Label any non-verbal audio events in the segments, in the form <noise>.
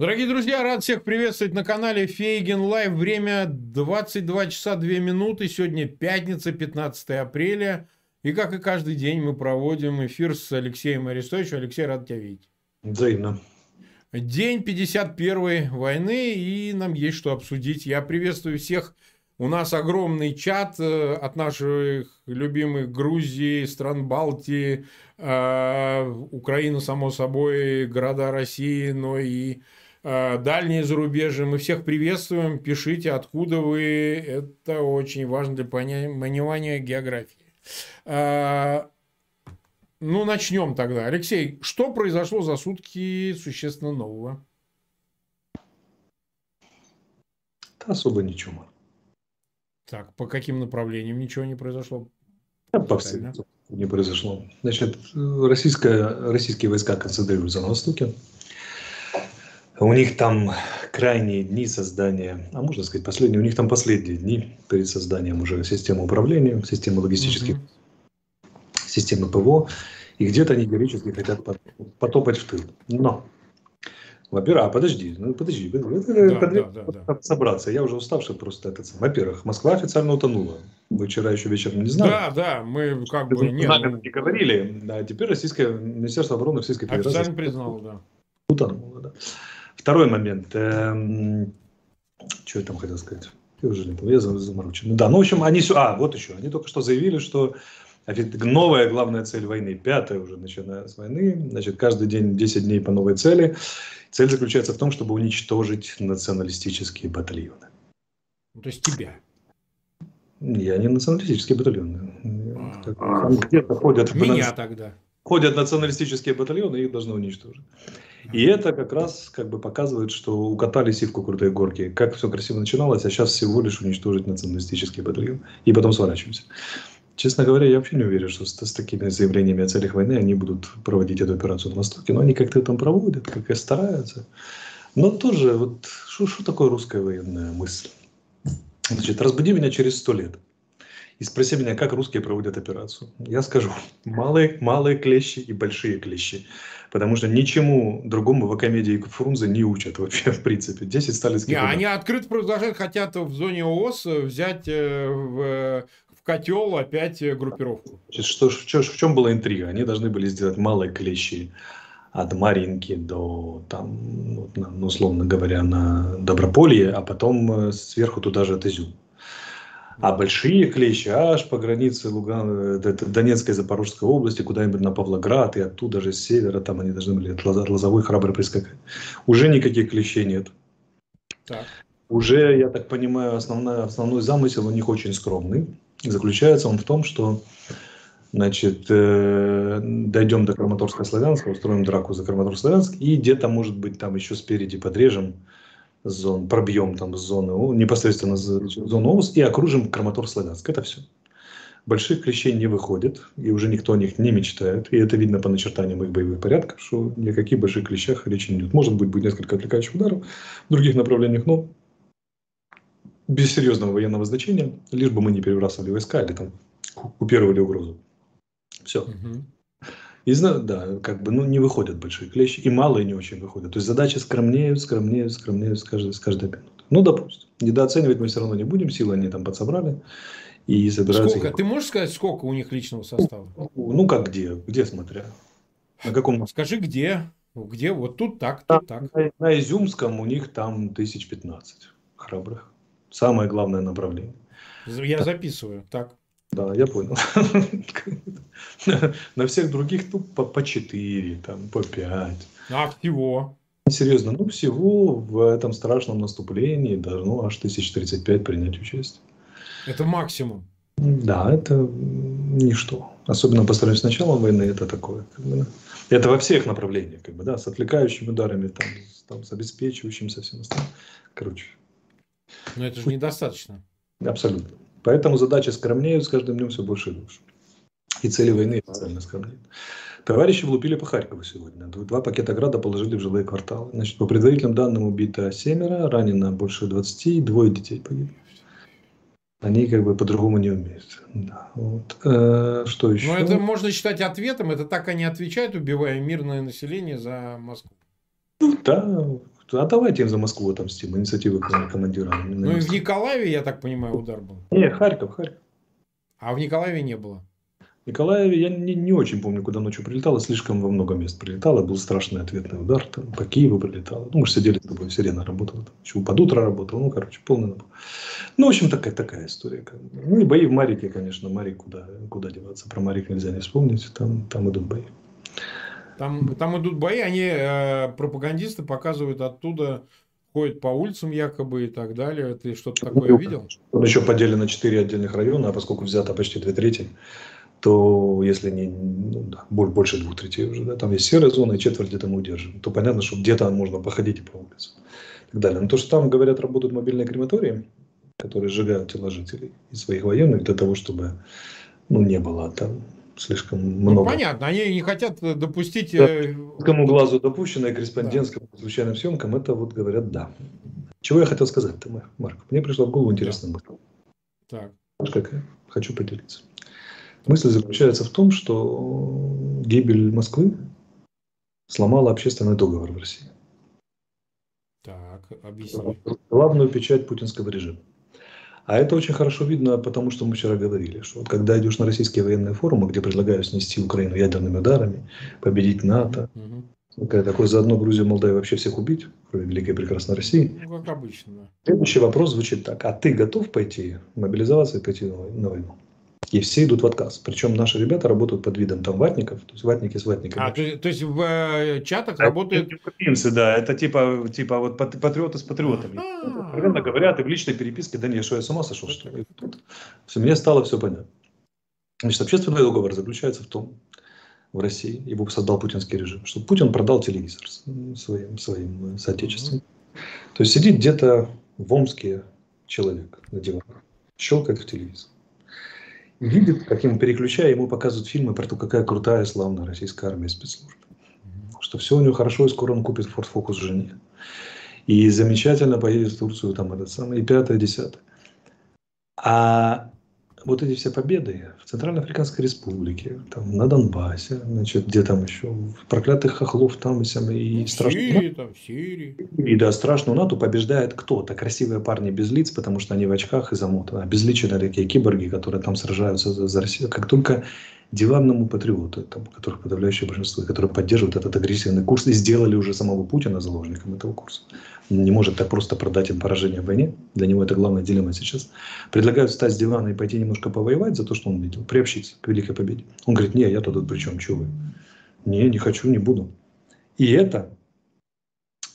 Дорогие друзья, рад всех приветствовать на канале Фейгин Live. Время 22 часа 2 минуты. Сегодня пятница, 15 апреля. И как и каждый день мы проводим эфир с Алексеем Арестовичем. Алексей, рад тебя видеть. Взаимно. День 51 войны, и нам есть что обсудить. Я приветствую всех. У нас огромный чат э, от наших любимых Грузии, стран Балтии, э, Украины, само собой, города России, но и дальние зарубежья. Мы всех приветствуем. Пишите, откуда вы. Это очень важно для понимания географии. Э, ну, начнем тогда. Алексей, что произошло за сутки существенно нового? Да особо ничего. Так, по каким направлениям ничего не произошло? Да, по всем не произошло. Значит, российская, российские войска концентрируются на Востоке. У них там крайние дни создания, а можно сказать последние, у них там последние дни перед созданием уже системы управления, системы логистических, mm-hmm. системы ПВО, и где-то они героически хотят потопать в тыл. Но, во-первых, а подожди, ну подожди, да, да, да, да. собраться, я уже уставший просто это. Во-первых, Москва официально утонула. Вы вчера еще вечером не знали. Да, да, мы как бы не, ну... не говорили, а теперь российское Министерство обороны Российской Федерации официально признало, да. Утонуло, да. Второй момент. Эм, что я там хотел сказать? Я уже не помню, я заморочен. Ну да, ну в общем, они... А, вот еще. Они только что заявили, что новая главная цель войны, пятая уже начиная с войны, значит, каждый день 10 дней по новой цели. Цель заключается в том, чтобы уничтожить националистические батальоны. Ну, то есть тебя? Я не националистические батальоны. А, где-то ходят... Меня тогда. Ходят националистические батальоны, и их должны уничтожить. И это как раз как бы показывает, что укатали сивку крутой горки. Как все красиво начиналось, а сейчас всего лишь уничтожить националистический батальон. И потом сворачиваемся. Честно говоря, я вообще не уверен, что с, с такими заявлениями о целях войны они будут проводить эту операцию на Востоке. Но они как-то там проводят, как и стараются. Но тоже, вот, что такое русская военная мысль? Значит, разбуди меня через сто лет и спроси меня, как русские проводят операцию. Я скажу, малые, малые клещи и большие клещи. Потому что ничему другому в Акамедии Фрунзе не учат вообще, в принципе. 10 сталинских... Не, они открыто продолжают, хотят в зоне ООС взять э, в, в котел опять группировку. Значит, что, в, чем, в чем была интрига? Они должны были сделать малые клещи от Маринки до, там, ну, условно говоря, на Доброполье, а потом э, сверху туда же от Изюм. А большие клещи аж по границе Луган... Донецкой и Запорожской области, куда-нибудь на Павлоград, и оттуда же с севера, там они должны были от Лозовой храбро прискакать. Уже никаких клещей нет. Так. Уже, я так понимаю, основной, основной замысел у них очень скромный. Заключается он в том, что значит, э, дойдем до Краматорска-Славянска, устроим драку за Краматорск-Славянск, и где-то, может быть, там еще спереди подрежем зон, пробьем там зону, непосредственно зону ОС и окружим Краматор-Славянск. Это все. Больших клещей не выходит, и уже никто о них не мечтает. И это видно по начертаниям их боевых порядков, что ни о каких больших клещах речи не идет. Может быть, будет несколько отвлекающих ударов в других направлениях, но без серьезного военного значения, лишь бы мы не перебрасывали войска или там купировали угрозу. Все. Угу. И да, как бы, ну, не выходят большие клещи, и малые не очень выходят. То есть задачи скромнеют, скромнеют, скромнеют с каждой, с каждой минутой. Ну, допустим. Недооценивать мы все равно не будем, силы они там подсобрали. И собираются... Сколько? Их... Ты можешь сказать, сколько у них личного состава? Ну, как где? Где смотря? На каком? Скажи, где? Где? Вот тут так, тут так. На, на Изюмском у них там тысяч пятнадцать храбрых. Самое главное направление. Я так. записываю. Так. Да, я понял. <laughs> На всех других ну, по, по 4, там, по 5. А всего? Серьезно, ну всего в этом страшном наступлении должно аж 1035 принять участие. Это максимум? Да, это ничто. Особенно по сравнению с началом войны, это такое. Как бы, это во всех направлениях, как бы, да, с отвлекающими ударами, там, там, с обеспечивающим, со всем остальным. Короче. Но это же недостаточно. Абсолютно. Поэтому задачи скромнеют с каждым днем все больше и больше. И цели войны официально скромнеют. Товарищи влупили по Харькову сегодня. Два пакета града положили в жилые кварталы. Значит, по предварительным данным убито семеро, ранено больше 20, двое детей погибли. Они как бы по-другому не умеют. Да. Вот. Э, что еще? Ну, это можно считать ответом. Это так они отвечают, убивая мирное население за Москву. Ну, да, а давайте им за Москву отомстим, инициативы командира. Ну и в Николаеве, я так понимаю, удар был. Не, Харьков, Харьков. А в Николаеве не было? В Николаеве я не, не очень помню, куда ночью прилетало, слишком во много мест прилетало, был страшный ответный удар, там, по Киеву прилетало. Ну, мы же сидели с тобой, сирена работала, там, еще под утро работала, ну, короче, полный набор. Ну, в общем, такая, такая история. Ну, и бои в Марике, конечно, Марик куда, куда деваться, про Марик нельзя не вспомнить, там, там идут бои. Там, там идут бои, они, э, пропагандисты показывают оттуда, ходят по улицам якобы и так далее. Ты что-то такое видел? Он еще поделен на четыре отдельных района, а поскольку взято почти две трети, то если не ну, да, больше двух третей уже, да, там есть серая зона и четверть где-то мы удержим, то понятно, что где-то можно походить по улице и так далее. Но то, что там, говорят, работают мобильные крематории, которые сжигают тела жителей и своих военных для того, чтобы ну, не было там слишком ну, много. Ну, понятно, они не хотят допустить... Да, э, кому глазу допущенное корреспондентским да. случайным съемкам, это вот говорят да. Чего я хотел сказать-то, Марк? Мне пришла в голову интересная мысль. Так. Какая? Хочу поделиться. Мысль заключается в том, что гибель Москвы сломала общественный договор в России. Так, объясни. Главную печать путинского режима. А это очень хорошо видно, потому что мы вчера говорили, что вот когда идешь на российские военные форумы, где предлагают снести Украину ядерными ударами, победить НАТО, угу. такой заодно Грузию, Молдавию вообще всех убить, кроме великой и прекрасной России. Ну, как обычно. Следующий вопрос звучит так. А ты готов пойти мобилизоваться и пойти на войну? И все идут в отказ. Причем наши ребята работают под видом там ватников, то есть ватники с ватниками. А, то, то есть в э, чатах а, работают... Украинцы, да, это типа, типа вот патриоты с патриотами. А. Откровенно говоря, ты в личной переписке, да не, что я с ума сошел, что ли? Все, мне стало все понятно. Значит, общественный договор заключается в том, в России, его создал путинский режим, что Путин продал телевизор своим, своим соотечественникам. Mm-hmm. То есть сидит где-то в Омске человек на диване, щелкает в телевизор видит, как ему переключая, ему показывают фильмы про то, какая крутая, славная российская армия спецслужб. Что все у него хорошо, и скоро он купит Ford Focus жене. И замечательно поедет в Турцию, там этот самый, и пятое, десятое. А вот эти все победы в Центральноафриканской Республике, там, на Донбассе, значит, где там еще, в проклятых хохлов там и, сам, и ну, страшно. Сирии, там, в Сирии. И да, страшную НАТО побеждает кто-то. Красивые парни без лиц, потому что они в очках и замотаны. А безличные такие киборги, которые там сражаются за, за Россию. Как только диванному патриоту, там, которых подавляющее большинство, которые поддерживают этот агрессивный курс и сделали уже самого Путина заложником этого курса. Он не может так просто продать им поражение в войне. Для него это главная дилемма сейчас. Предлагают встать с дивана и пойти немножко повоевать за то, что он видел, приобщиться к великой победе. Он говорит, не, я тут при чем, чего вы? Не, не хочу, не буду. И это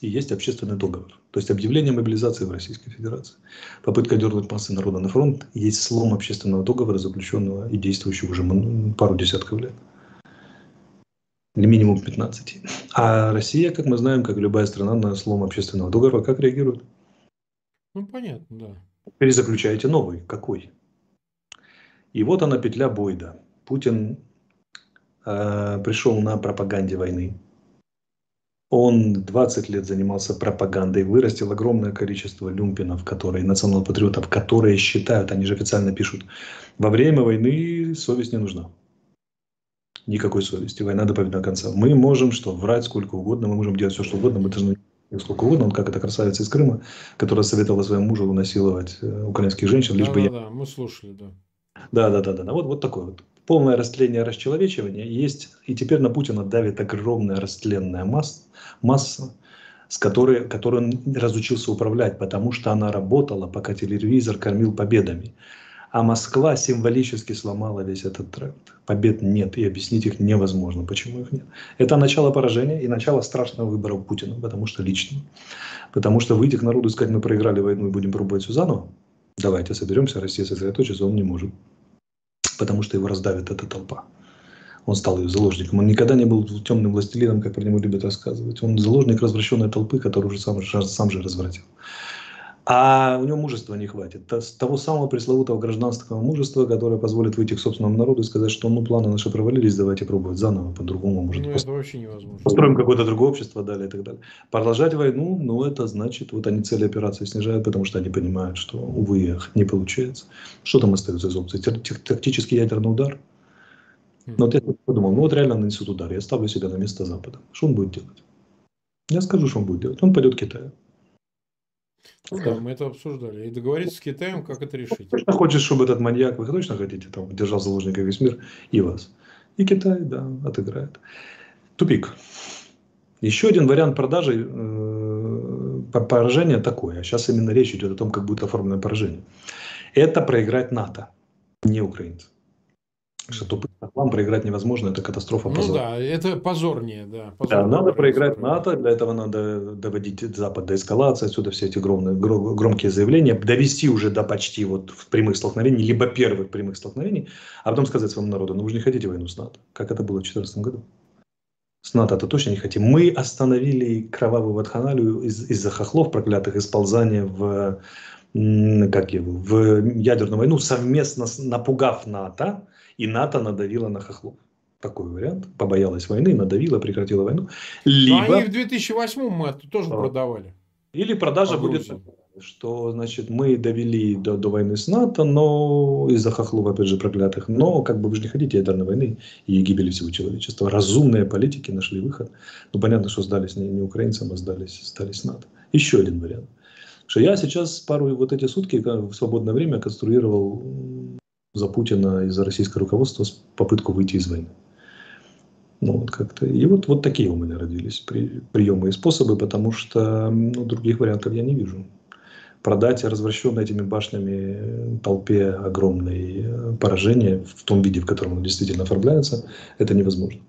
и есть общественный договор. То есть объявление мобилизации в Российской Федерации. Попытка дернуть массы народа на фронт есть слом общественного договора, заключенного и действующего уже пару десятков лет. Или минимум 15. А Россия, как мы знаем, как любая страна на слом общественного договора, как реагирует? Ну, понятно, да. Перезаключаете новый. Какой? И вот она петля Бойда. Путин э, пришел на пропаганде войны он 20 лет занимался пропагандой, вырастил огромное количество люмпинов, которые, национал-патриотов, которые считают, они же официально пишут, во время войны совесть не нужна. Никакой совести. Война до победного конца. Мы можем что, врать сколько угодно, мы можем делать все, что угодно, мы должны сколько угодно. Он как эта красавица из Крыма, которая советовала своему мужу насиловать э, украинских женщин, лишь да, бы да, я... Да, мы слушали, да. Да, да, да, да. Вот, вот такой вот полное растление, расчеловечивание есть. И теперь на Путина давит огромная растленная масса, масса с которой, которой он разучился управлять, потому что она работала, пока телевизор кормил победами. А Москва символически сломала весь этот тренд. Побед нет, и объяснить их невозможно, почему их нет. Это начало поражения и начало страшного выбора Путина, потому что лично. Потому что выйти к народу и сказать, мы проиграли войну и будем пробовать все заново, давайте соберемся, Россия сосредоточится, он не может потому что его раздавит эта толпа. Он стал ее заложником. Он никогда не был темным властелином, как про него любят рассказывать. Он заложник развращенной толпы, которую уже сам, сам же развратил. А у него мужества не хватит. Того самого пресловутого гражданского мужества, которое позволит выйти к собственному народу и сказать, что ну планы наши провалились, давайте пробовать заново, по-другому. Может, ну, это вообще невозможно. Построим какое-то другое общество, далее и так далее. Продолжать войну, ну это значит, вот они цели операции снижают, потому что они понимают, что, увы, не получается. Что там остается из опций? Тактический ядерный удар? Ну вот я подумал, ну вот реально нанесут удар, я ставлю себя на место Запада. Что он будет делать? Я скажу, что он будет делать. Он пойдет к Китаю. Ну да, мы это обсуждали. И договориться с Китаем, как это решить. Точно хочешь, чтобы этот маньяк, вы точно хотите, там, держал заложника весь мир и вас. И Китай, да, отыграет. Тупик. Еще один вариант продажи, э, поражения такой. А сейчас именно речь идет о том, как будет оформлено поражение. Это проиграть НАТО, не украинцы. Что тупым вам проиграть невозможно, это катастрофа. Ну позор. да, это позорнее, да. Позорнее да, надо проиграть НАТО, для этого надо доводить Запад до эскалации, отсюда все эти громные, громкие заявления, довести уже до почти вот в прямых столкновений, либо первых прямых столкновений, а потом сказать своему народу, ну вы же не хотите войну с НАТО, как это было в 2014 году. С НАТО-то точно не хотим. Мы остановили кровавую ватханалию из- из-за хохлов проклятых, из ползания в, как его, в ядерную войну, совместно с, напугав НАТО, и НАТО надавило на хохлов. Такой вариант. Побоялась войны, надавила, прекратила войну. Либо... Но они в 2008 мы это тоже а. продавали. Или продажа будет что значит мы довели до, до войны с НАТО, но из-за хохлов, опять же, проклятых, но как бы вы же не хотите ядерной войны и гибели всего человечества. Разумные политики нашли выход. Ну, понятно, что сдались не, не украинцам, а сдались, сдались НАТО. Еще один вариант. Что я сейчас пару вот эти сутки в свободное время конструировал за Путина и за российское руководство попытку выйти из войны. Ну, вот как-то. И вот, вот такие у меня родились при, приемы и способы, потому что ну, других вариантов я не вижу. Продать развращенной этими башнями толпе огромное э, поражение в том виде, в котором оно действительно оформляется, это невозможно.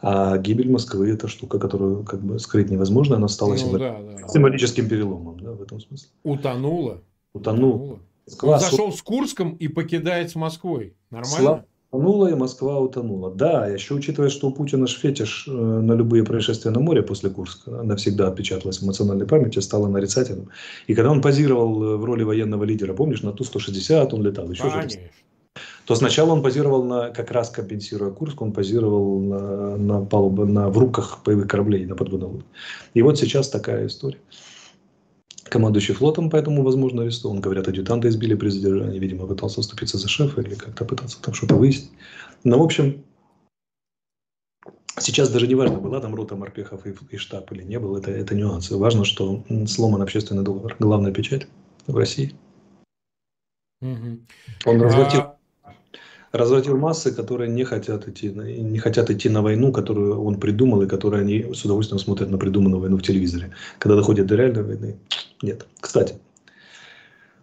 А гибель Москвы это штука, которую как бы скрыть невозможно, она стала ну, да, да. символическим переломом да, в этом смысле. Утонула. Утонула. Утонула. Москва Он зашел с Курском и покидает с Москвой. Нормально? Утонула, и Москва утонула. Да, еще учитывая, что у Путина ж фетиш э, на любые происшествия на море после Курска навсегда отпечаталась в эмоциональной памяти, стала нарицательным. И когда он позировал э, в роли военного лидера, помнишь, на Ту-160 он летал, еще Конечно. же то сначала он позировал на, как раз компенсируя Курск, он позировал на, на, палубе, на в руках боевых кораблей на подводной И вот сейчас такая история командующий флотом, поэтому, возможно, арестован. Говорят, адъютанта избили при задержании. Видимо, пытался вступиться за шефа или как-то пытался там что-то выяснить. Но, в общем, сейчас даже не важно, была там рота морпехов и, и штаб или не был, это, это нюансы. Важно, что сломан общественный договор. Главная печать в России. Угу. Он развратил, а развратил массы, которые не хотят идти, не хотят идти на войну, которую он придумал, и которые они с удовольствием смотрят на придуманную войну в телевизоре. Когда доходит до реальной войны, нет. Кстати,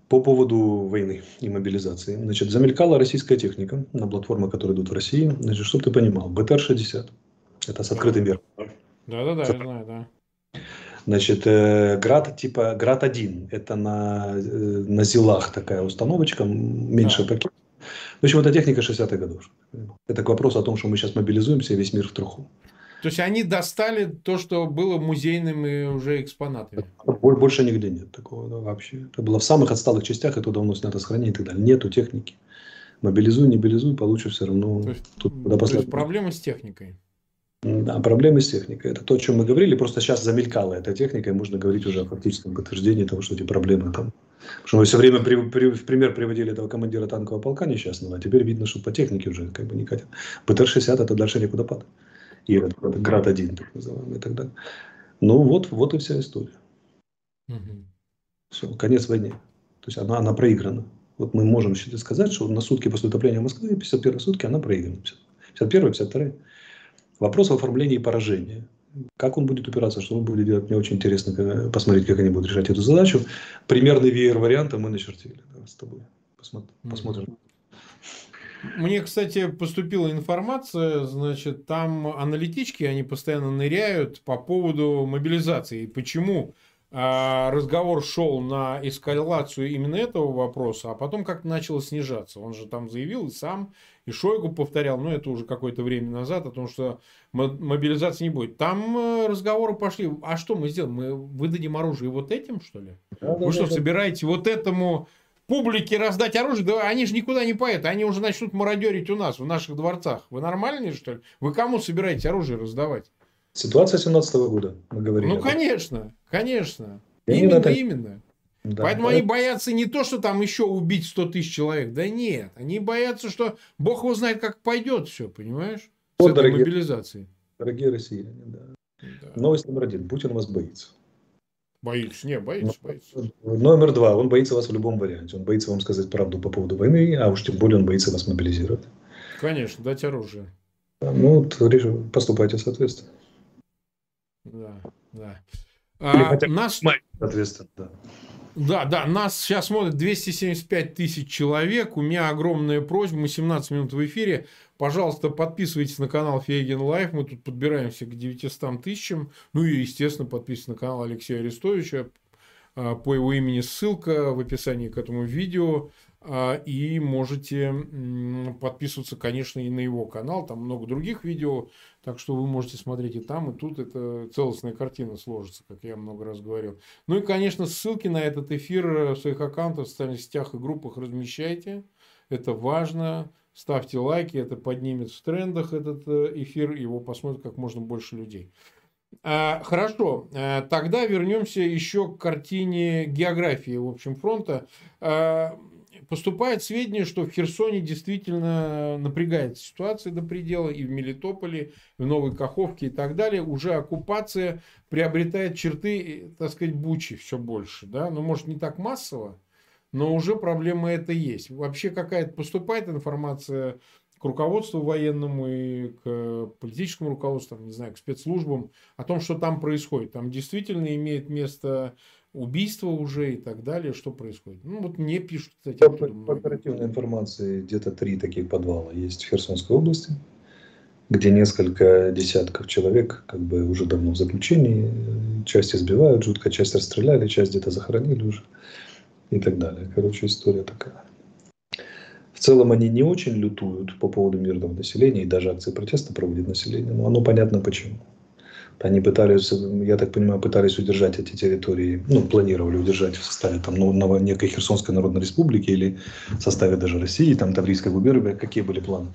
по поводу войны и мобилизации. Значит, замелькала российская техника на платформах, которые идут в России. Значит, чтобы ты понимал, БТР-60. Это с открытым верхом. Да-да-да, я знаю, да. Значит, э, Град типа Град-1. Это на, э, на Зилах такая установочка, меньше да. пакет. В общем, это техника 60-х годов. Это к вопросу о том, что мы сейчас мобилизуемся, и весь мир в труху. То есть они достали то, что было музейными уже экспонатами. Больше нигде нет такого да, вообще. Это было в самых отсталых частях, это давно снято с хранения и так далее. Нету техники. Мобилизуй, не мобилизуй, получишь все равно. То есть, тут, то есть проблема с техникой. Да, проблемы с техникой. Это то, о чем мы говорили. Просто сейчас замелькала эта техника, и можно говорить уже о фактическом подтверждении того, что эти проблемы там. Потому что мы все время при, при, в пример приводили этого командира танкового полка несчастного, а теперь видно, что по технике уже как бы не катят. БТР-60 это дальше некуда падает и этот Град-1, так называемый, и так далее. Ну вот, вот и вся история. Угу. Все, конец войны. То есть она, она проиграна. Вот мы можем сказать, что на сутки после утопления Москвы, 51 сутки, она проиграна. 51 52 Вопрос в оформлении поражения. Как он будет упираться, что он будет делать, мне очень интересно посмотреть, как они будут решать эту задачу. Примерный веер варианта мы начертили да, с тобой. Посмотрим. посмотрим. Мне, кстати, поступила информация, значит, там аналитички, они постоянно ныряют по поводу мобилизации. Почему разговор шел на эскалацию именно этого вопроса, а потом как-то начало снижаться. Он же там заявил и сам, и Шойгу повторял, но это уже какое-то время назад, о том, что мобилизации не будет. Там э, разговоры пошли, а что мы сделаем? Мы выдадим оружие вот этим, что ли? Да, Вы да, что, да. собираете вот этому публике раздать оружие, да они же никуда не поедут, они уже начнут мародерить у нас, в наших дворцах. Вы нормальные, что ли? Вы кому собираете оружие раздавать? Ситуация 17 -го года, мы говорили. Ну, конечно, конечно. И именно, это... именно. Да, Поэтому да. они боятся не то, что там еще убить 100 тысяч человек. Да нет. Они боятся, что Бог его знает, как пойдет все, понимаешь? Вот, С этой дорогие, мобилизацией. Дорогие россияне, да. Да. Новость номер один. Путин вас боится. Боится, не, боится, боится. Номер два. Он боится вас в любом варианте. Он боится вам сказать правду по поводу войны, а уж тем более он боится вас мобилизировать. Конечно, дать оружие. Ну, вот поступайте соответственно. Да, да. А, нас... Соответственно, да. Да, да, нас сейчас смотрит 275 тысяч человек. У меня огромная просьба, мы 17 минут в эфире. Пожалуйста, подписывайтесь на канал Фейгин Live. Мы тут подбираемся к 900 тысячам. Ну и, естественно, подписывайтесь на канал Алексея Арестовича. А, по его имени ссылка в описании к этому видео. А, и можете подписываться, конечно, и на его канал. Там много других видео, так что вы можете смотреть и там, и тут. Это целостная картина сложится, как я много раз говорил. Ну и, конечно, ссылки на этот эфир в своих аккаунтах, в социальных сетях и группах размещайте. Это важно. Ставьте лайки, это поднимет в трендах этот э, эфир, его посмотрит как можно больше людей. А, хорошо, а, тогда вернемся еще к картине географии, в общем, фронта. Поступает сведения, что в Херсоне действительно напрягается ситуация до предела, и в Мелитополе, и в Новой Каховке и так далее. Уже оккупация приобретает черты, так сказать, бучи все больше. Да? Ну, может, не так массово, но уже проблема это есть. Вообще какая-то поступает информация к руководству военному и к политическому руководству, не знаю, к спецслужбам о том, что там происходит. Там действительно имеет место убийства уже и так далее, что происходит. Ну, вот мне пишут, кстати. По, по оперативной информации где-то три таких подвала есть в Херсонской области, где несколько десятков человек как бы уже давно в заключении, часть избивают жутко, часть расстреляли, часть где-то захоронили уже и так далее. Короче, история такая. В целом они не очень лютуют по поводу мирного населения, и даже акции протеста проводит население, но оно понятно почему. Они пытались, я так понимаю, пытались удержать эти территории, ну, планировали удержать в составе там, ну, некой Херсонской Народной Республики или в составе даже России, там Таврийской губернии, какие были планы.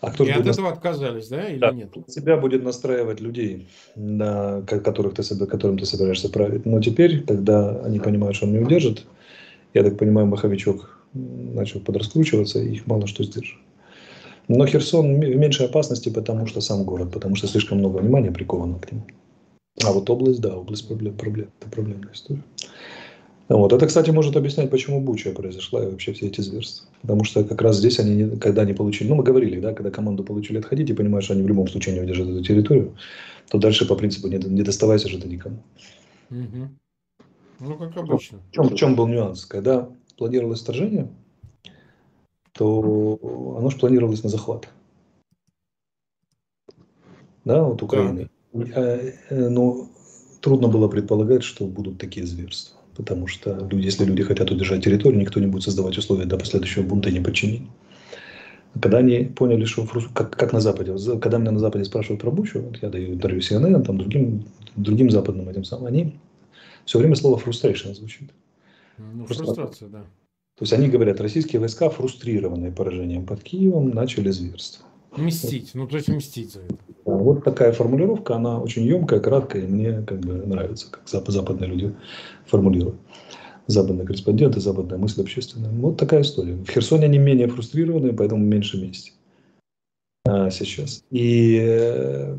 А кто и от этого отказались, да, или да, нет? Себя будет настраивать людей, на, которых ты, которым ты собираешься править. Но теперь, когда они понимают, что он не удержит, я так понимаю, маховичок начал подраскручиваться, и их мало что сдержит. Но Херсон в меньшей опасности, потому что сам город, потому что слишком много внимания приковано к нему. А вот область, да, область проблем, проблем, это проблемная история. Вот. Это, кстати, может объяснять, почему Буча произошла и вообще все эти зверства. Потому что как раз здесь они, когда они получили, ну мы говорили, да, когда команду получили отходить и понимают, что они в любом случае не удержат эту территорию, то дальше по принципу не, не доставайся же ты никому. Угу. Ну, как обычно. В чем, в чем был нюанс? Когда планировалось вторжение, то оно же планировалось на захват. Да, вот Украины. Да. Э, но трудно было предполагать, что будут такие зверства. Потому что люди, если люди хотят удержать территорию, никто не будет создавать условия для последующего бунта и неподчинения. Когда они поняли, что как, как на Западе, когда меня на Западе спрашивают про Бучу, вот я даю интервью CNN, там другим, другим западным этим самым, они все время слово frustration звучит. Ну, фрустрация, да. То есть они говорят, российские войска, фрустрированные поражением под Киевом, начали зверство. Мстить, ну то есть мстить за это. Вот такая формулировка, она очень емкая, краткая, и мне как бы нравится, как западные люди формулируют. Западные корреспонденты, западная мысль общественная. Вот такая история. В Херсоне они менее фрустрированные, поэтому меньше мести а, сейчас. И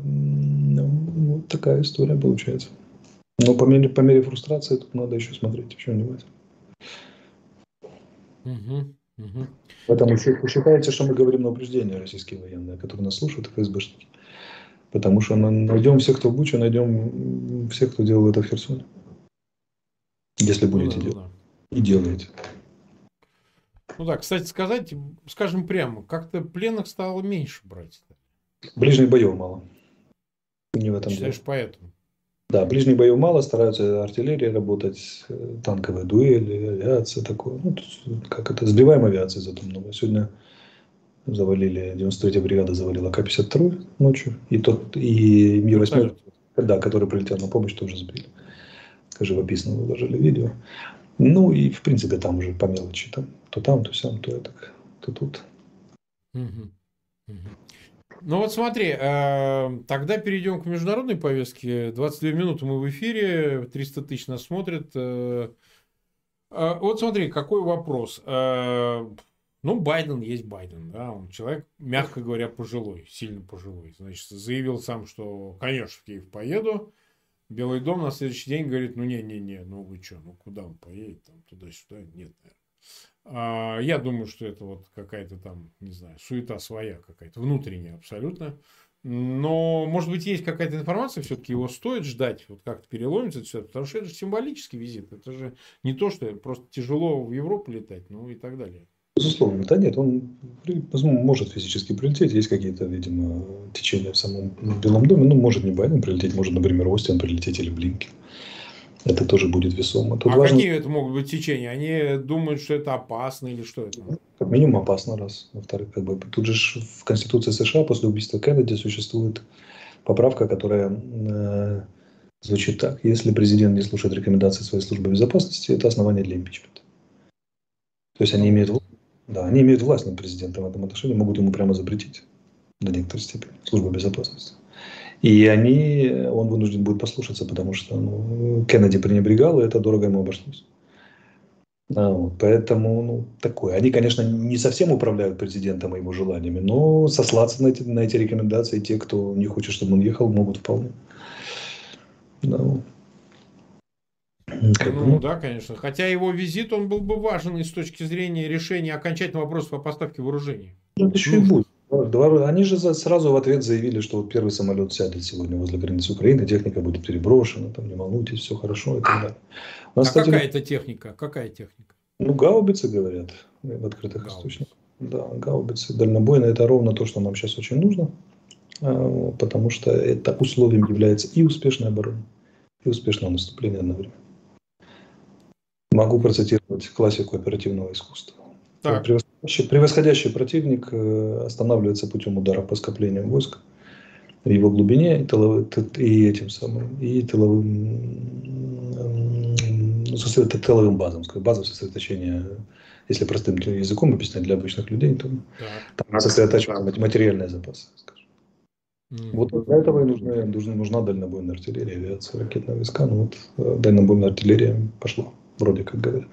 ну, вот такая история получается. Но по мере, по мере фрустрации тут надо еще смотреть, еще внимательно. Угу, угу. Поэтому считается, что мы говорим на упреждение российские военные, которые нас слушают, ФСБшники. Потому что найдем всех, кто в Буче, найдем всех, кто делал это в Херсоне. Если ну будете ну, да, делать. Да. И делаете. Ну да, кстати сказать, скажем прямо, как-то пленных стало меньше брать. Ближних боев мало. Не в этом Считаешь, дело. поэтому? Да, ближних боев мало, стараются артиллерия работать, э, танковые дуэли, авиация такое. Ну, как это, сбиваем авиации зато много. Сегодня завалили, 93-я бригада завалила К-52 ночью, и тот, и Ми-8, да, который прилетел на помощь, тоже сбили. Живописно выложили видео. Ну и, в принципе, там уже по мелочи. Там, то там, то сям, то, так, то тут. Угу. Угу. Ну вот смотри, э, тогда перейдем к международной повестке. 22 минуты мы в эфире, 300 тысяч нас смотрят. Э, э, вот смотри, какой вопрос. Ну, Байден есть Байден, да, он человек, мягко говоря, пожилой, сильно пожилой. Значит, заявил сам, что, конечно, в Киев поеду. Белый дом на следующий день говорит, ну, не-не-не, ну вы что, ну куда он поедет, там, туда-сюда, нет, наверное. А, я думаю, что это вот какая-то там, не знаю, суета своя какая-то, внутренняя абсолютно. Но, может быть, есть какая-то информация, все-таки его стоит ждать, вот как-то переломится это все, потому что это же символический визит. Это же не то, что просто тяжело в Европу летать, ну и так далее. Безусловно, да нет, он может физически прилететь, есть какие-то, видимо, течения в самом Белом доме, ну, может не Байден прилететь, может, например, Остин прилететь или Блинкин. Это тоже будет весомо. Тут а важно... какие это могут быть течения? Они думают, что это опасно или что это? Как минимум опасно, раз. Во-вторых, как бы, тут же в Конституции США после убийства Кеннеди существует поправка, которая э, звучит так. Если президент не слушает рекомендации своей службы безопасности, это основание для импичмента. То есть они имеют, да, они имеют власть над президентом в этом отношении, могут ему прямо запретить до некоторой степени служба безопасности. И они, он вынужден будет послушаться, потому что ну, Кеннеди пренебрегал, и это дорого ему обошлось. А, вот, поэтому ну, такое. Они, конечно, не совсем управляют президентом и его желаниями, но сослаться на эти, на эти рекомендации те, кто не хочет, чтобы он ехал, могут вполне. Да, вот. Как, ну, ну да, конечно. Хотя его визит, он был бы важен и с точки зрения решения окончательного вопроса по поставке вооружений. Это еще и будет. Они же сразу в ответ заявили, что вот первый самолет сядет сегодня возле границы Украины, техника будет переброшена, там не волнуйтесь, все хорошо и так далее. Нас, а кстати, какая это техника? Какая техника? Ну, гаубицы, говорят, в открытых гаубицы. источниках. Да, гаубицы дальнобойные, это ровно то, что нам сейчас очень нужно, а, потому что это условием является и успешная оборона, и успешное наступление одновременно. Могу процитировать классику оперативного искусства. Так. Превосходящий, превосходящий противник э, останавливается путем удара по скоплению войск в его глубине и, тыловым, и этим самым, и тыловым, тыловым базам, базам сосредоточения, если простым языком объяснять для обычных людей, то так. там сосредотачиваются материальные запасы, скажем. Вот для этого и нужна, нужна, нужна дальнобойная артиллерия, авиация, ракетные войска. Ну вот э, дальнобойная артиллерия пошла, вроде как говорят.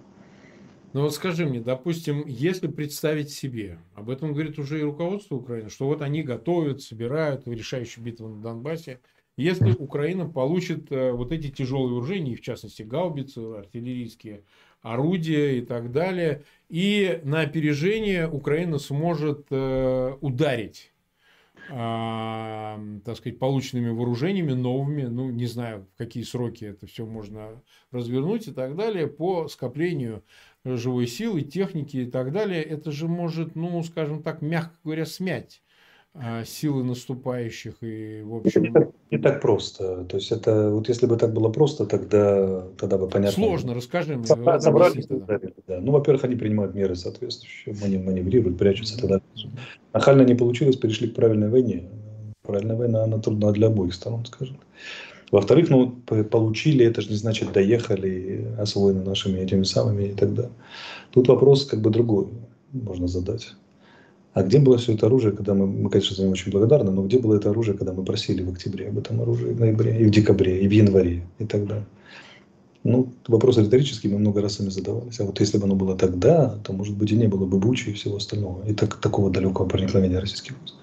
Ну вот скажи мне, допустим, если представить себе, об этом говорит уже и руководство Украины, что вот они готовят, собирают решающую битву на Донбассе, если Украина получит э, вот эти тяжелые вооружения, в частности гаубицы, артиллерийские орудия и так далее, и на опережение Украина сможет э, ударить а, так сказать, полученными вооружениями новыми, ну, не знаю, в какие сроки это все можно развернуть и так далее, по скоплению живой силы, техники и так далее, это же может, ну, скажем так, мягко говоря, смять а, силы наступающих и в общем не так, не так просто. То есть это вот если бы так было просто тогда тогда бы понятно сложно расскажи мне собрались да. ну во-первых они принимают меры соответствующие маневрируют прячутся тогда нахально не получилось перешли к правильной войне. Правильная война она трудна для обоих сторон скажем во-вторых, ну, получили, это же не значит доехали, освоены нашими этими самыми и так далее. Тут вопрос как бы другой можно задать. А где было все это оружие, когда мы, мы, конечно, за него очень благодарны, но где было это оружие, когда мы просили в октябре об этом оружии, в ноябре, и в декабре, и в январе, и так далее. Ну, вопрос риторический, мы много раз сами задавались. А вот если бы оно было тогда, то, может быть, и не было бы Бучи и всего остального. И так, такого далекого проникновения российских войск.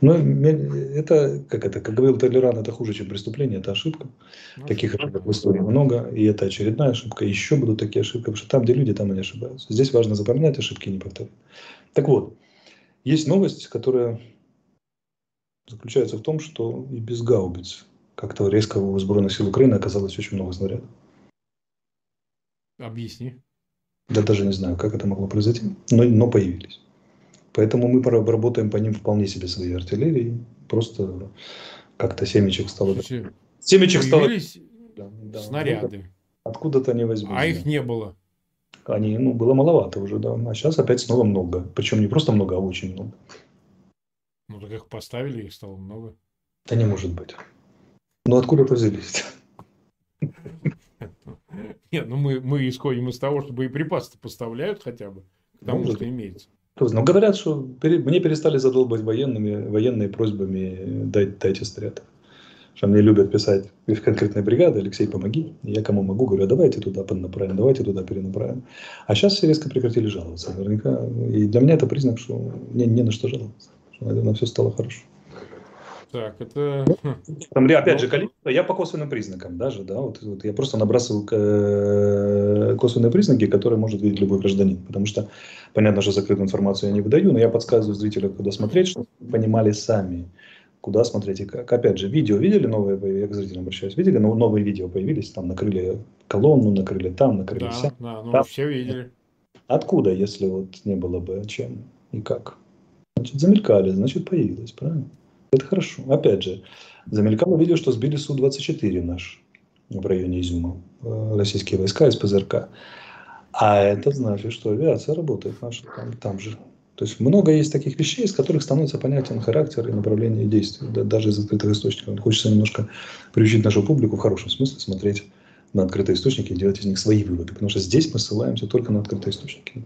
Но это, как это, как говорил Толеран, это хуже, чем преступление, это ошибка. Ну, таких ошибок в истории много, и это очередная ошибка. Еще будут такие ошибки, потому что там, где люди, там они ошибаются. Здесь важно запоминать ошибки и не повторять. Так вот, есть новость, которая заключается в том, что и без гаубиц как-то резко у сбройных сил Украины оказалось очень много снарядов. Объясни. Да даже не знаю, как это могло произойти, но, но появились. Поэтому мы работаем по ним вполне себе своей артиллерией. Просто как-то семечек стало... Слушай, семечек стало... Да, да, снаряды. Откуда-то они возьмут. А их не было. Они, ну, было маловато уже, да. А сейчас опять снова много. Причем не просто много, а очень много. Ну, так их поставили, их стало много. Да не может быть. Ну, откуда-то взялись. <laughs> Нет, ну мы, мы исходим из того, что боеприпасы поставляют хотя бы к тому, Может. что имеется. Но говорят, что пере, мне перестали задолбать военными, военные просьбами дать, дайте снаряд. что мне любят писать в конкретной бригады, Алексей, помоги. И я кому могу, говорю, «А давайте туда направим, давайте туда перенаправим. А сейчас все резко прекратили жаловаться. Наверняка. И для меня это признак, что не, не на что жаловаться. Что, наверное, все стало хорошо. Так, это... Там, опять же, количество, я по косвенным признакам даже, да, вот, вот я просто набрасываю э, косвенные признаки, которые может видеть любой гражданин, потому что, понятно, что закрытую информацию я не выдаю, но я подсказываю зрителям, куда смотреть, чтобы понимали сами, куда смотреть и как. Опять же, видео видели новые, я к зрителям обращаюсь, видели, но новые видео появились, там накрыли колонну, накрыли там, накрыли да, все. Да, ну там. все видели. Откуда, если вот не было бы, чем и как? Значит, замелькали, значит, появилось, правильно? Это хорошо. Опять же, замелькало видео, что сбили Су-24 наш в районе Изюма, э, российские войска из ПЗРК. А это значит, что авиация работает наша там, там же. То есть много есть таких вещей, из которых становится понятен характер и направление действий, да, даже из открытых источников. Хочется немножко приучить нашу публику в хорошем смысле смотреть на открытые источники и делать из них свои выводы, потому что здесь мы ссылаемся только на открытые источники.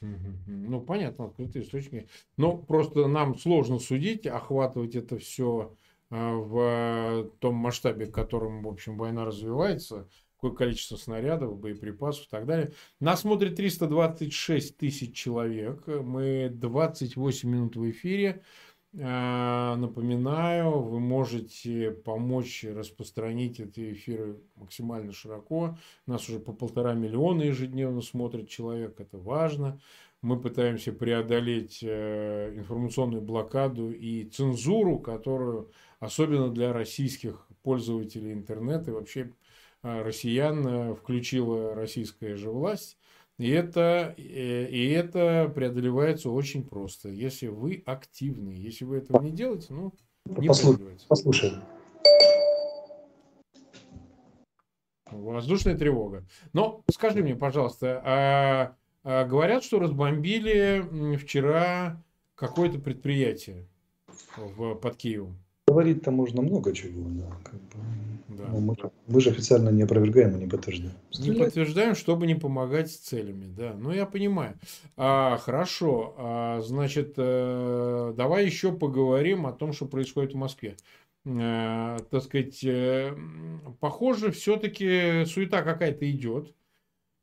Ну, понятно, открытые источники. Но просто нам сложно судить, охватывать это все а, в том масштабе, в котором, в общем, война развивается какое количество снарядов, боеприпасов и так далее. Нас смотрит 326 тысяч человек. Мы 28 минут в эфире. А, напоминаю, вы можете помочь распространить эти эфиры максимально широко. Нас уже по полтора миллиона ежедневно смотрит человек, это важно. Мы пытаемся преодолеть э, информационную блокаду и цензуру, которую особенно для российских пользователей интернета и вообще а, россиян э, включила российская же власть. И это, э, и это преодолевается очень просто, если вы активны. Если вы этого не делаете, ну, не Послушай, послушай. Воздушная тревога. Но скажи мне, пожалуйста, а, а говорят, что разбомбили вчера какое-то предприятие в, под Киевом? Говорить-то можно много чего, да. Как бы. Да. Но мы, мы же официально не опровергаем и не подтверждаем. Не подтверждаем, чтобы не помогать с целями, да. Ну, я понимаю. А, хорошо. А, значит, э, давай еще поговорим о том, что происходит в Москве. Э, так сказать, э, похоже, все-таки суета какая-то идет.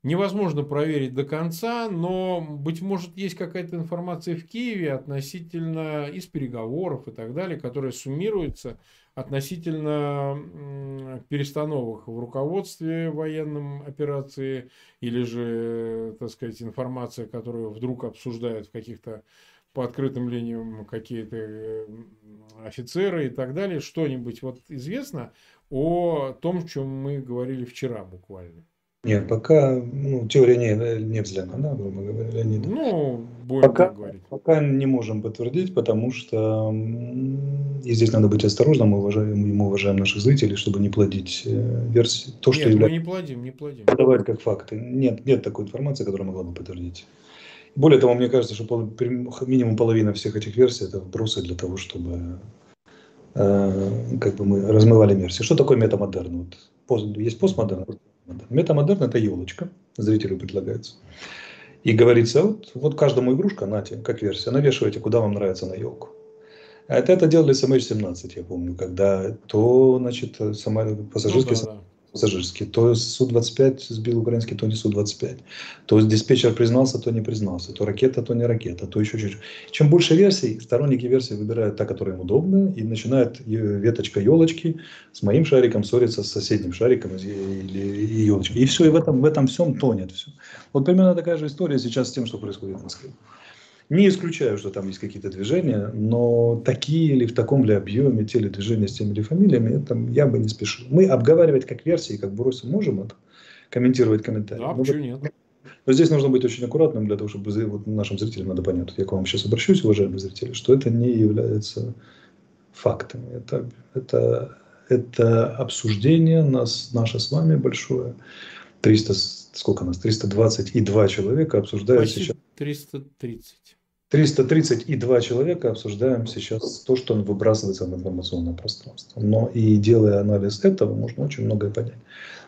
Невозможно проверить до конца, но, быть может, есть какая-то информация в Киеве относительно из переговоров и так далее, которая суммируется относительно перестановок в руководстве военным операции или же, так сказать, информация, которую вдруг обсуждают в каких-то по открытым линиям какие-то офицеры и так далее, что-нибудь вот известно о том, чем мы говорили вчера буквально? Нет, пока ну, теория не, не взлена, да, грубо говоря, Леонид. Ну, будем пока, так говорить. Пока не можем подтвердить, потому что и здесь надо быть осторожным, мы уважаем, мы уважаем наших зрителей, чтобы не плодить э, версии. То, нет, что является... мы не плодим, не плодим. Подавать как факты. Нет, нет такой информации, которая могла бы подтвердить. Более того, мне кажется, что минимум половина всех этих версий это вбросы для того, чтобы э, как бы мы размывали версии. Что такое метамодерн? Вот, пост, есть постмодерн, Метамодерн – это елочка, зрителю предлагается. И говорится, вот, вот каждому игрушка, нате, как версия, навешивайте, куда вам нравится на елку. Это, это делали с MH17, я помню, когда то, значит, сама пассажирский ну, да, да пассажирский. То Су-25 сбил украинский, то не Су-25. То диспетчер признался, то не признался. То ракета, то не ракета. То еще чуть-чуть. Чем больше версий, сторонники версии выбирают та, которая им удобна, и начинает веточка елочки с моим шариком ссориться с соседним шариком или елочкой. И все, и в этом, в этом всем тонет все. Вот примерно такая же история сейчас с тем, что происходит в Москве. Не исключаю, что там есть какие-то движения, но такие или в таком ли объеме, те ли движения с теми или фамилиями, это я бы не спешил. Мы обговаривать как версии, как бросим, можем это, комментировать комментарии. Да, почему нет? Но здесь нужно быть очень аккуратным для того, чтобы вот нашим зрителям надо понять. Я к вам сейчас обращусь, уважаемые зрители, что это не является фактами. Это, это, это обсуждение нас, наше с вами большое. 300, сколько нас? 322 человека обсуждают Почти сейчас. 330. 332 человека обсуждаем сейчас то, что выбрасывается в информационное пространство. Но и делая анализ этого, можно очень многое понять.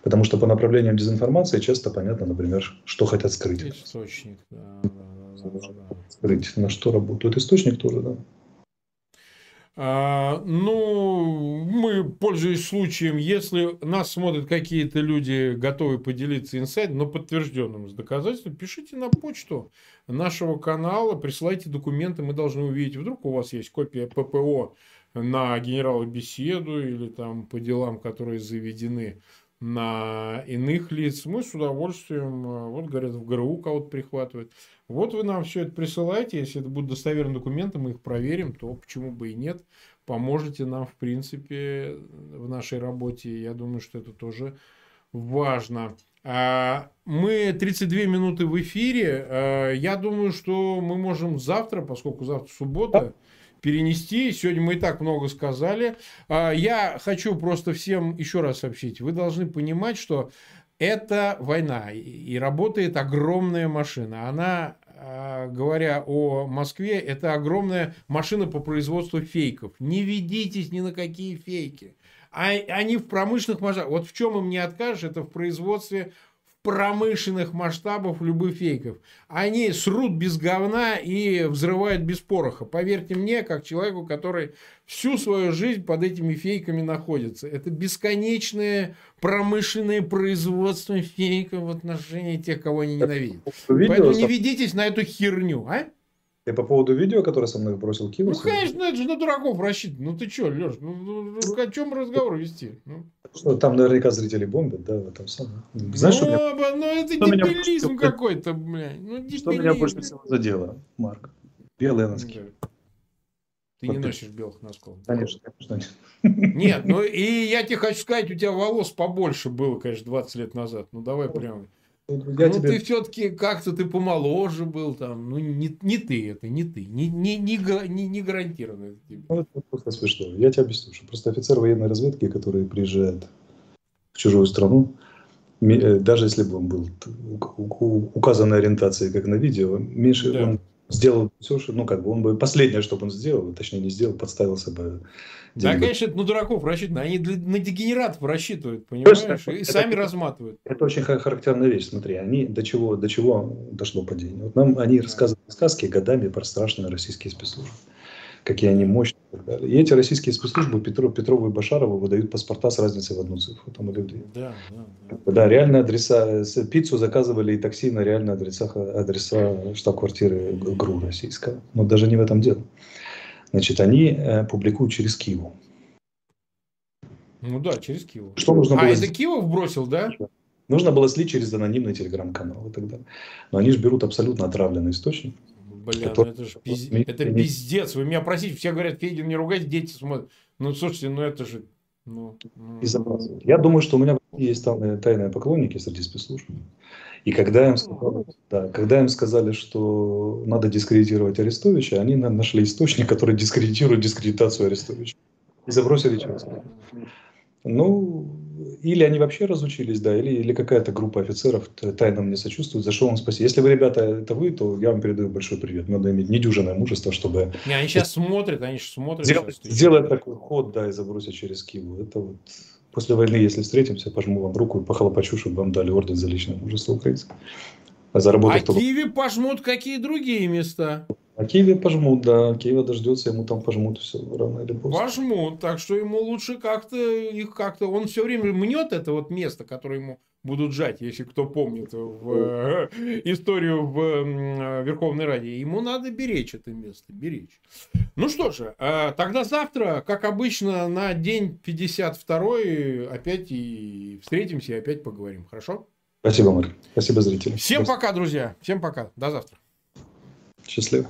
Потому что по направлениям дезинформации часто понятно, например, что хотят скрыть. Источник, да, да, да, да. Скрыть, на что работает источник тоже, да. А, ну, мы, пользуясь случаем, если нас смотрят какие-то люди, готовы поделиться инсайдом, но подтвержденным с доказательством, пишите на почту нашего канала, присылайте документы, мы должны увидеть. Вдруг у вас есть копия ППО на генерала беседу или там по делам, которые заведены на иных лиц, мы с удовольствием, а, вот говорят, в ГРУ кого-то прихватывают. Вот вы нам все это присылаете, если это будут достоверные документы, мы их проверим, то почему бы и нет. Поможете нам, в принципе, в нашей работе. Я думаю, что это тоже важно. А, мы 32 минуты в эфире. А, я думаю, что мы можем завтра, поскольку завтра суббота, перенести. Сегодня мы и так много сказали. А, я хочу просто всем еще раз сообщить. Вы должны понимать, что это война, и работает огромная машина. Она, а, говоря о Москве, это огромная машина по производству фейков. Не ведитесь ни на какие фейки. А они в промышленных масштабах. Вот в чем им не откажешь, это в производстве промышленных масштабов любых фейков. Они срут без говна и взрывают без пороха. Поверьте мне, как человеку, который всю свою жизнь под этими фейками находится. Это бесконечное промышленное производство фейков в отношении тех, кого они ненавидят. Поэтому не ведитесь на эту херню, а? Ты по поводу видео, которое со мной бросил Кима? Ну, конечно, это же на дураков рассчитано. Ну, ты что, Леш, ну, ну, ну, о чем разговор вести? Ну. Что, там наверняка зрители бомбят, да, в этом самом. Знаешь, ну, меня... ну это что дебилизм меня... какой-то, блядь. Ну, дебилизм. Что меня больше всего задело, Марк? Белые носки. Ты вот не ты... носишь белых носков. Конечно, конечно. Нет, ну и я тебе хочу сказать, у тебя волос побольше было, конечно, 20 лет назад. Ну давай прямо. Я ну, тебе... ты все-таки как-то ты помоложе был там. Ну, не, не ты это, не ты. Не, не, не, не, не гарантированно это тебе. Ну, это просто смешно. Я тебе объясню, что просто офицер военной разведки, который приезжает в чужую страну, э, даже если бы он был указанной ориентации, как на видео, меньше да. он сделал все, что, ну, как бы он бы последнее, что бы он сделал, точнее не сделал, подставился бы. Да, конечно, это на дураков рассчитано. Они для, на дегенератов рассчитывают, понимаешь? Точно, и это, сами это, разматывают. Это очень характерная вещь. Смотри, они до чего, до чего дошло падение. Вот нам они рассказывают сказки годами про страшные российские спецслужбы какие они мощные и так далее. И эти российские спецслужбы Петров, Петрову и Башарову выдают паспорта с разницей в одну цифру. Там, или две. Да, да, да. да, реальные адреса, пиццу заказывали и такси на реальные адреса, адреса штаб-квартиры ГРУ российского. Но даже не в этом дело. Значит, они э, публикуют через Киеву. Ну да, через Киеву. Что нужно а, было... это Киев бросил, да? Нужно было слить через анонимный телеграм-канал и так далее. Но они же берут абсолютно отравленный источник. Бля, который... ну это же пиз... это пиздец. Вы меня просите, все говорят, Федин, не ругайте, дети смотрят. Ну, слушайте, ну это же... Ну, ну... Я думаю, что у меня есть тайные, тайные поклонники среди спецслужб. И когда им, сказали, да, когда им сказали, что надо дискредитировать Арестовича, они нашли источник, который дискредитирует дискредитацию Арестовича. И забросили через. Ну, или они вообще разучились, да, или, или какая-то группа офицеров тайно мне сочувствует, за что вам спасибо. Если вы, ребята, это вы, то я вам передаю большой привет. Надо иметь недюжинное мужество, чтобы... Не, они сейчас смотрят, они сейчас смотрят. Сделать, сейчас, сделать такой ход, да, и забросить через Киеву. Это вот после войны, если встретимся, пожму вам руку и похлопочу, чтобы вам дали орден за личное мужество украинцев. А, заработать, а Киеве пожмут какие другие места? А Киеве пожмут, да. Киева дождется, ему там пожмут все рано или поздно. Пожмут, так что ему лучше как-то их как-то... Он все время мнет это вот место, которое ему будут жать, если кто помнит в э, историю в э, Верховной Раде. Ему надо беречь это место, беречь. Ну что же, э, тогда завтра, как обычно, на день 52 опять и встретимся и опять поговорим. Хорошо? Спасибо, Марк. Спасибо, зрители. Всем Спасибо. пока, друзья. Всем пока. До завтра. Счастливо.